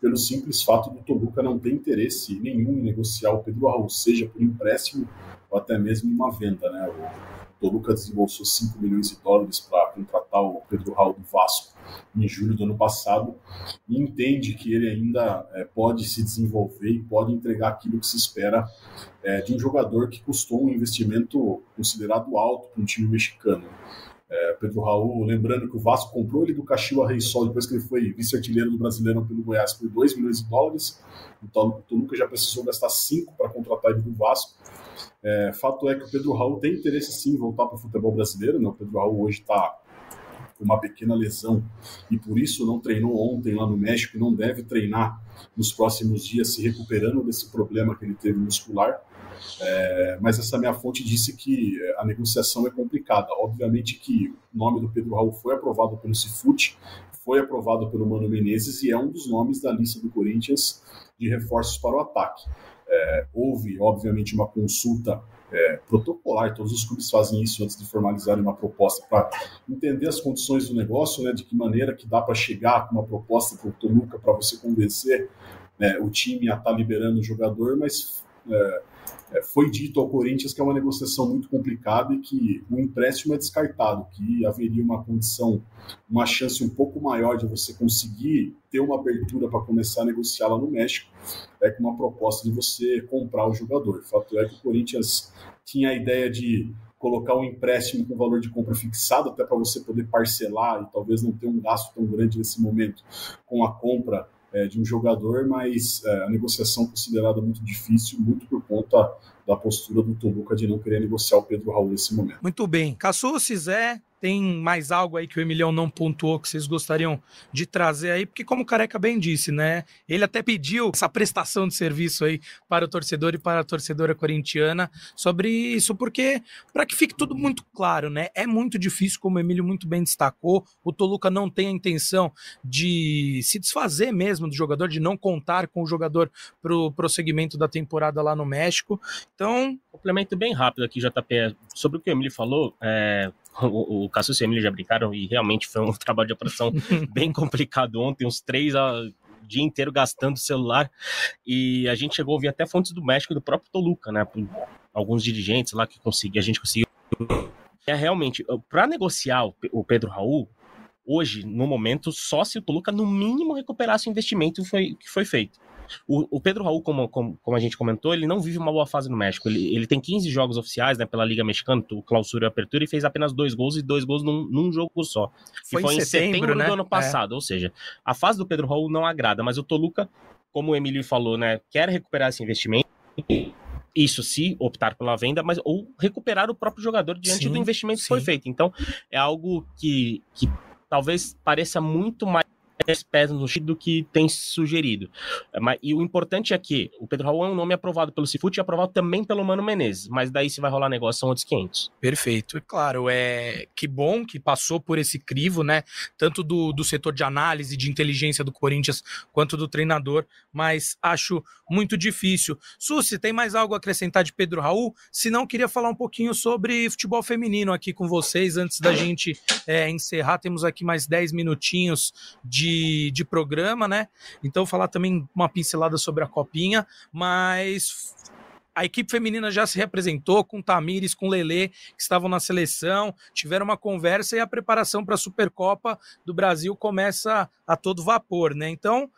pelo simples fato do Toluca não ter interesse nenhum em negociar o Pedro Raul, seja por empréstimo ou até mesmo uma venda. Né? O, Toluca desembolsou 5 milhões de dólares para contratar o Pedro Raul do Vasco em julho do ano passado e entende que ele ainda é, pode se desenvolver e pode entregar aquilo que se espera é, de um jogador que custou um investimento considerado alto para um time mexicano. É, Pedro Raul, lembrando que o Vasco comprou ele do Caxiwa Rei Sol depois que ele foi vice-artilheiro do Brasileiro pelo Goiás por 2 milhões de dólares. Então o Toluca já precisou gastar 5 para contratar ele do Vasco. É, fato é que o Pedro Raul tem interesse sim em voltar para o futebol brasileiro. Né? O Pedro Raul hoje está com uma pequena lesão e por isso não treinou ontem lá no México e não deve treinar nos próximos dias se recuperando desse problema que ele teve muscular. É, mas essa minha fonte disse que a negociação é complicada. Obviamente que o nome do Pedro Raul foi aprovado pelo Cifute, foi aprovado pelo Mano Menezes e é um dos nomes da lista do Corinthians de reforços para o ataque. É, houve, obviamente, uma consulta é, protocolar, todos os clubes fazem isso antes de formalizarem uma proposta para entender as condições do negócio, né, de que maneira que dá para chegar com uma proposta para o Toluca para você convencer né, o time a estar tá liberando o jogador, mas é, foi dito ao Corinthians que é uma negociação muito complicada e que o empréstimo é descartado, que haveria uma condição, uma chance um pouco maior de você conseguir ter uma abertura para começar a negociá-la no México, é com uma proposta de você comprar o jogador. O fato é que o Corinthians tinha a ideia de colocar um empréstimo com valor de compra fixado, até para você poder parcelar e talvez não ter um gasto tão grande nesse momento com a compra é, de um jogador, mas é, a negociação considerada muito difícil, muito por conta da postura do Toluca de não querer negociar o Pedro Raul nesse momento. Muito bem. Caçu, Zé, tem mais algo aí que o Emilhão não pontuou que vocês gostariam de trazer aí? Porque, como o Careca bem disse, né? Ele até pediu essa prestação de serviço aí para o torcedor e para a torcedora corintiana sobre isso, porque, para que fique tudo muito claro, né? É muito difícil, como o Emílio muito bem destacou. O Toluca não tem a intenção de se desfazer mesmo do jogador, de não contar com o jogador para o prosseguimento da temporada lá no México. Então. Complemento bem rápido aqui, JP, sobre o que o Emílio falou. É, o, o Cassius e a Emília já brincaram e realmente foi um trabalho de operação bem complicado ontem, uns três a dia inteiro gastando o celular e a gente chegou a ouvir até fontes do México e do próprio Toluca, né? Alguns dirigentes lá que consegui, a gente conseguiu. É realmente, para negociar o Pedro Raul, hoje, no momento, só se o Toluca no mínimo recuperasse o investimento que foi, que foi feito. O, o Pedro Raul, como, como, como, a gente comentou, ele não vive uma boa fase no México. Ele, ele tem 15 jogos oficiais né, pela Liga Mexicana, clausura e apertura, e fez apenas dois gols e dois gols num, num jogo só. Foi, foi em setembro, setembro né? do ano passado. É. Ou seja, a fase do Pedro Raul não agrada, mas o Toluca, como o Emílio falou, né, quer recuperar esse investimento. Isso se optar pela venda, mas ou recuperar o próprio jogador diante sim, do investimento sim. que foi feito. Então, é algo que, que talvez pareça muito mais pés no chão do que tem sugerido. Mas, e o importante é que o Pedro Raul é um nome aprovado pelo Cifute e aprovado também pelo Mano Menezes, mas daí se vai rolar negócio são outros 500. Perfeito. Claro, é que bom que passou por esse crivo, né? Tanto do, do setor de análise, de inteligência do Corinthians, quanto do treinador, mas acho muito difícil. Susi, tem mais algo a acrescentar de Pedro Raul? Se não, queria falar um pouquinho sobre futebol feminino aqui com vocês, antes da gente é, encerrar. Temos aqui mais 10 minutinhos de de, programa, né? Então, falar também uma pincelada sobre a copinha, mas a equipe feminina já se representou com Tamires, com Lele, que estavam na seleção, tiveram uma conversa e a preparação para a Supercopa do Brasil começa a todo vapor, né? Então,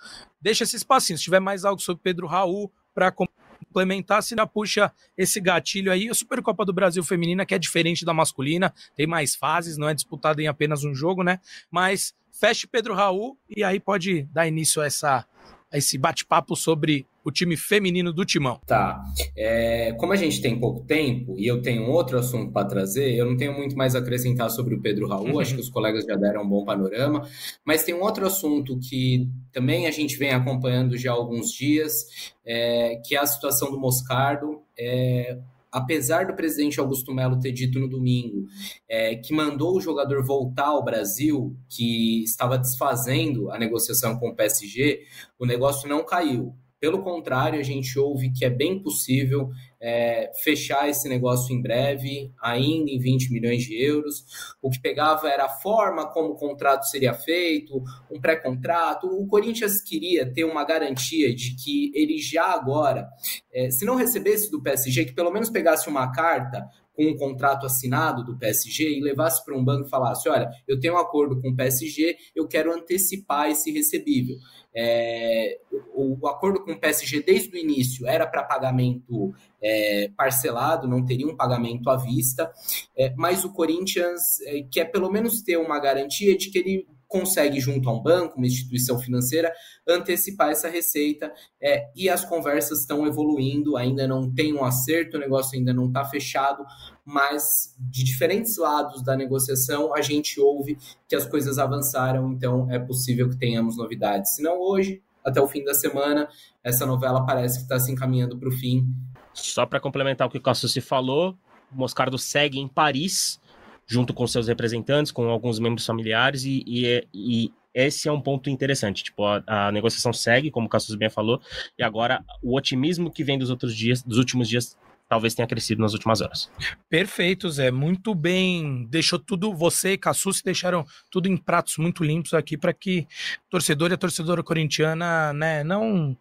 deixa esse espacinho. Se tiver mais algo sobre Pedro Raul para complementar, se ainda puxa esse gatilho aí. A Supercopa do Brasil Feminina, que é diferente da masculina, tem mais fases, não é disputada em apenas um jogo, né? Mas feche Pedro Raul e aí pode dar início a, essa, a esse bate-papo sobre o time feminino do Timão. Tá. É, como a gente tem pouco tempo e eu tenho outro assunto para trazer, eu não tenho muito mais a acrescentar sobre o Pedro Raul, uhum. acho que os colegas já deram um bom panorama, mas tem um outro assunto que também a gente vem acompanhando já há alguns dias, é, que é a situação do Moscardo. É, apesar do presidente Augusto Melo ter dito no domingo é, que mandou o jogador voltar ao Brasil, que estava desfazendo a negociação com o PSG, o negócio não caiu. Pelo contrário, a gente ouve que é bem possível é, fechar esse negócio em breve, ainda em 20 milhões de euros. O que pegava era a forma como o contrato seria feito, um pré-contrato. O Corinthians queria ter uma garantia de que ele já agora, é, se não recebesse do PSG, que pelo menos pegasse uma carta com um contrato assinado do PSG e levasse para um banco e falasse: olha, eu tenho um acordo com o PSG, eu quero antecipar esse recebível. É, o, o, acordo com o PSG desde o início era para pagamento é, parcelado, não teria um pagamento à vista, é, mas o Corinthians é, quer pelo menos ter uma garantia de que ele consegue, junto a um banco, uma instituição financeira, antecipar essa receita é, e as conversas estão evoluindo, ainda não tem um acerto, o negócio ainda não está fechado, mas de diferentes lados da negociação a gente ouve que as coisas avançaram, então é possível que tenhamos novidades. Se não hoje, até o fim da semana, essa novela parece que está se encaminhando para o fim. Só para complementar o que o Cássio se falou, o Moscardo segue em Paris junto com seus representantes, com alguns membros familiares, e, e, é, e esse é um ponto interessante. Tipo, a, a, negociação segue, como o Cassius bem falou, e agora o otimismo que vem dos outros dias, dos últimos dias, talvez tenha crescido nas últimas horas. Perfeito, Zé. Muito bem. Deixou tudo, você e Cassus deixaram tudo em pratos muito limpos aqui para que torcedor e a torcedora corintiana né, não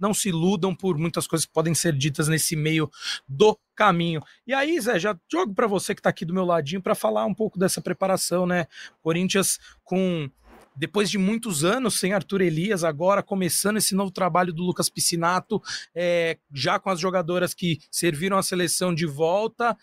não se iludam por muitas coisas que podem ser ditas nesse meio do caminho. E aí, Zé, já jogo para você que está aqui do meu ladinho para falar um pouco dessa preparação, né? Corinthians com depois de muitos anos sem Arthur Elias, agora começando esse novo trabalho do Lucas Piscinato, é, já com as jogadoras que serviram a seleção de volta,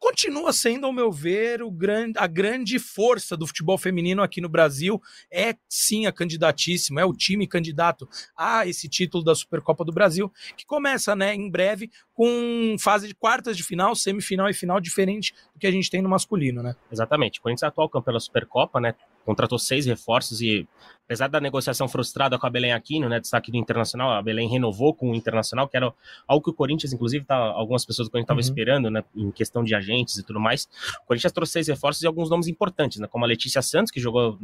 continua sendo, ao meu ver, o grande, a grande força do futebol feminino aqui no Brasil. É sim a candidatíssima, é o time candidato a esse título da Supercopa do Brasil, que começa né, em breve com fase de quartas de final, semifinal e final diferente do que a gente tem no masculino, né? Exatamente. O Corinthians é atual campeão da Supercopa, né? Contratou seis reforços e apesar da negociação frustrada com a Belém Aquino, né, destaque do Internacional, a Belém renovou com o Internacional, que era algo que o Corinthians, inclusive, tá, algumas pessoas do Corinthians estavam uhum. esperando, né, em questão de agentes e tudo mais. O Corinthians trouxe seis reforços e alguns nomes importantes, né, como a Letícia Santos, que jogou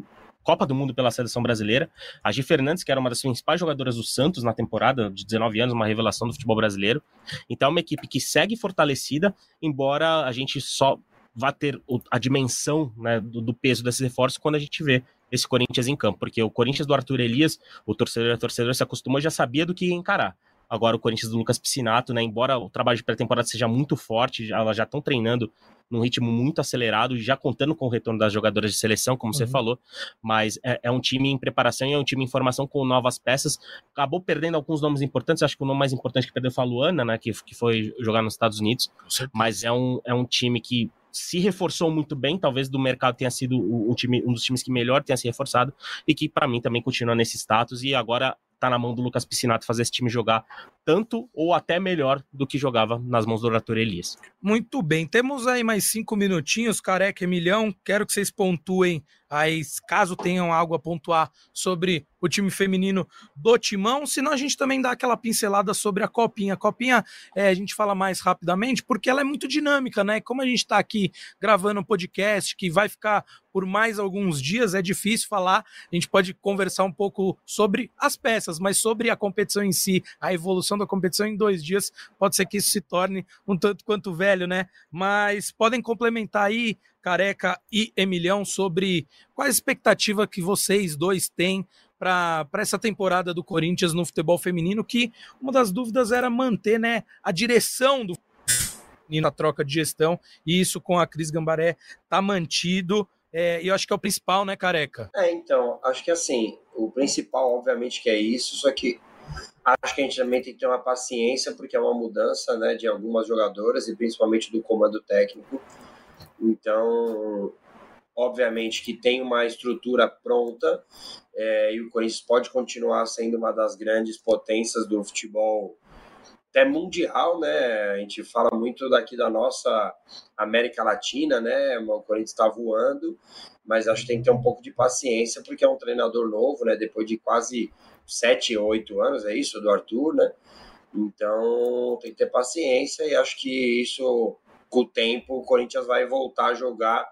Copa do Mundo pela seleção brasileira, a Gi Fernandes, que era uma das principais jogadoras do Santos na temporada, de 19 anos, uma revelação do futebol brasileiro. Então é uma equipe que segue fortalecida, embora a gente só vá ter a dimensão né, do, do, peso desses reforços quando a gente vê esse Corinthians em campo, porque o Corinthians do Arthur Elias, o torcedor a torcedor se acostumou, já sabia do que encarar. Agora o Corinthians do Lucas Piscinato, né, embora o trabalho de pré-temporada seja muito forte, elas já estão treinando num ritmo muito acelerado, já contando com o retorno das jogadoras de seleção, como uhum. você falou, mas é, é, um time em preparação e é um time em formação com novas peças. Acabou perdendo alguns nomes importantes, acho que o nome mais importante que perdeu foi a Luana, né, que, que foi jogar nos Estados Unidos, mas é um, é um time que se reforçou muito bem, talvez do mercado tenha sido o time, um dos times que melhor tenha se reforçado e que para mim também continua nesse status e agora tá na mão do Lucas Piscinato fazer esse time jogar tanto ou até melhor do que jogava nas mãos do Orator Elias. Muito bem, temos aí mais cinco minutinhos, Careca e Milhão, quero que vocês pontuem aí, caso tenham algo a pontuar sobre o time feminino do Timão, senão a gente também dá aquela pincelada sobre a Copinha. A Copinha, é, a gente fala mais rapidamente, porque ela é muito dinâmica, né? Como a gente está aqui gravando um podcast que vai ficar por mais alguns dias, é difícil falar, a gente pode conversar um pouco sobre as peças, mas sobre a competição em si, a evolução da competição em dois dias, pode ser que isso se torne um tanto quanto velho, né? Mas podem complementar aí Careca e Emilhão sobre qual a expectativa que vocês dois têm para essa temporada do Corinthians no futebol feminino, que uma das dúvidas era manter né, a direção do na troca de gestão, e isso com a Cris Gambaré tá mantido. É, e eu acho que é o principal, né, Careca? É, então, acho que assim, o principal, obviamente, que é isso, só que acho que a gente também tem que ter uma paciência, porque é uma mudança né, de algumas jogadoras, e principalmente do comando técnico. Então, obviamente que tem uma estrutura pronta é, e o Corinthians pode continuar sendo uma das grandes potências do futebol até mundial, né? A gente fala muito daqui da nossa América Latina, né? O Corinthians está voando, mas acho que tem que ter um pouco de paciência porque é um treinador novo, né? Depois de quase sete, oito anos, é isso, do Arthur, né? Então tem que ter paciência e acho que isso com o tempo o Corinthians vai voltar a jogar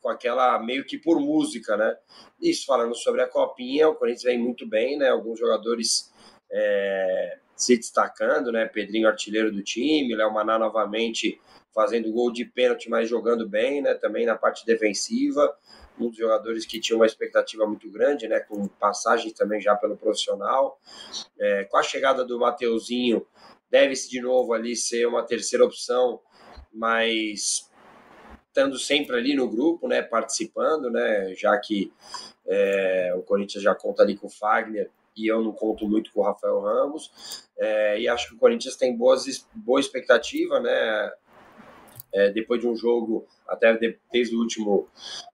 com aquela meio que por música, né? Isso falando sobre a copinha, o Corinthians vem muito bem, né? Alguns jogadores é, se destacando, né? Pedrinho artilheiro do time, Léo Maná novamente fazendo gol de pênalti, mas jogando bem, né? Também na parte defensiva, um dos jogadores que tinha uma expectativa muito grande, né? Com passagem também já pelo profissional. É, com a chegada do Mateuzinho, deve-se de novo ali ser uma terceira opção mas estando sempre ali no grupo, né, participando, né, já que é, o Corinthians já conta ali com o Fagner e eu não conto muito com o Rafael Ramos, é, e acho que o Corinthians tem boas, boa expectativa, né, é, depois de um jogo, até desde o último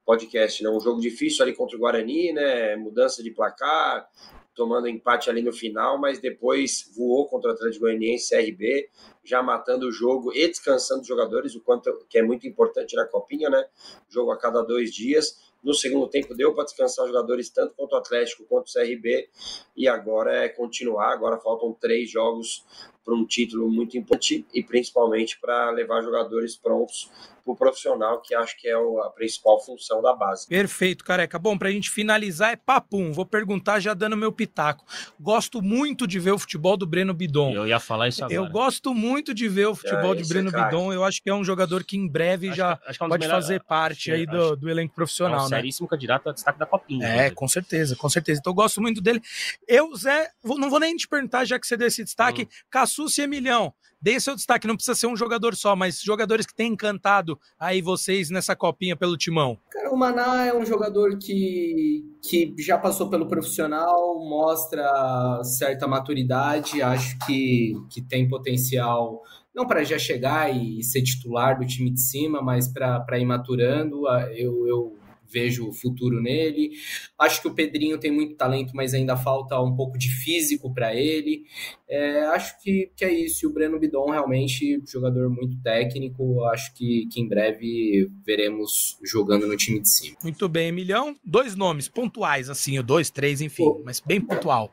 podcast, né, um jogo difícil ali contra o Guarani, né, mudança de placar, tomando empate ali no final, mas depois voou contra o Atlético Goianiense CRB, já matando o jogo e descansando os jogadores, o quanto que é muito importante na copinha, né? Jogo a cada dois dias. No segundo tempo deu para descansar jogadores tanto contra o Atlético quanto o CRB e agora é continuar. Agora faltam três jogos para um título muito importante e principalmente para levar jogadores prontos para o profissional, que acho que é a principal função da base. Perfeito, careca. Bom, para a gente finalizar é papum. Vou perguntar já dando meu pitaco. Gosto muito de ver o futebol do Breno Bidon. Eu ia falar isso agora. Eu gosto muito de ver o futebol É, de Breno é. Bidon. Eu acho que é um jogador que em breve Acho já que- acho que é um pode melhores- fazer parte aí do, acho- do elenco É um profissional, né? Seríssimo candidato a destaque da Copinha. É, com certeza, com certeza. Então eu gosto muito dele. Eu, Zé, vou- não vou nem te perguntar, já que você deu esse destaque, Hum. Cassus e Emilhão. Deem seu destaque, não precisa ser um jogador só, mas jogadores que têm encantado aí vocês nessa copinha pelo timão. Cara, o Maná é um jogador que, que já passou pelo profissional, mostra certa maturidade, acho que, que tem potencial, não para já chegar e ser titular do time de cima, mas para ir maturando. Ah, Eu, eu vejo o futuro nele. Acho que o Pedrinho tem muito talento, mas ainda falta um pouco de físico para ele. É, acho que, que é isso. E o Breno Bidon realmente jogador muito técnico. Acho que, que em breve veremos jogando no time de cima. Muito bem, Emilhão. Dois nomes pontuais, assim, o dois, três, enfim, Pô. mas bem pontual.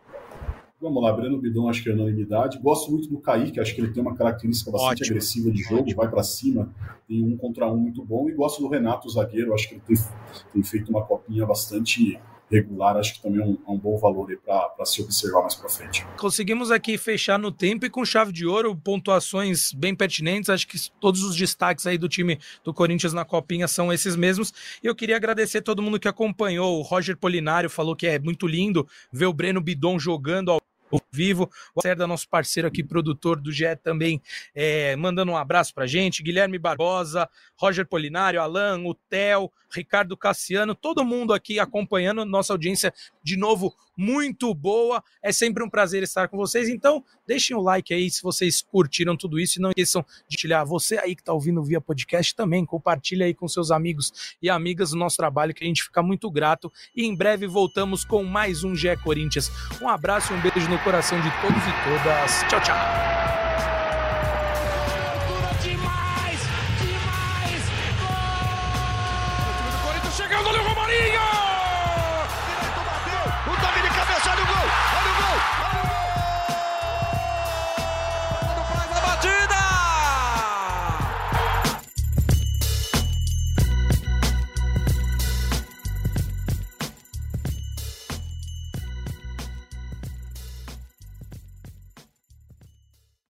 Vamos lá, Breno Bidon, acho que é unanimidade. Gosto muito do Kaique, acho que ele tem uma característica bastante Ótimo. agressiva de jogo, vai para cima, tem um contra um muito bom. E gosto do Renato, zagueiro, acho que ele tem, tem feito uma copinha bastante regular, acho que também é um, é um bom valor para se observar mais para frente. Conseguimos aqui fechar no tempo e com chave de ouro, pontuações bem pertinentes. Acho que todos os destaques aí do time do Corinthians na Copinha são esses mesmos. E eu queria agradecer todo mundo que acompanhou. O Roger Polinário falou que é muito lindo ver o Breno Bidon jogando ao vivo. O Cerda, nosso parceiro aqui, produtor do GE também, é, mandando um abraço pra gente. Guilherme Barbosa, Roger Polinário, Alan, o Theo, Ricardo Cassiano, todo mundo aqui acompanhando nossa audiência de novo muito boa. É sempre um prazer estar com vocês. Então, deixem o like aí se vocês curtiram tudo isso e não esqueçam de compartilhar. Você aí que está ouvindo via podcast também, compartilha aí com seus amigos e amigas o nosso trabalho, que a gente fica muito grato. E em breve voltamos com mais um GE Corinthians. Um abraço e um beijo no coração de todos e todas. Tchau, tchau.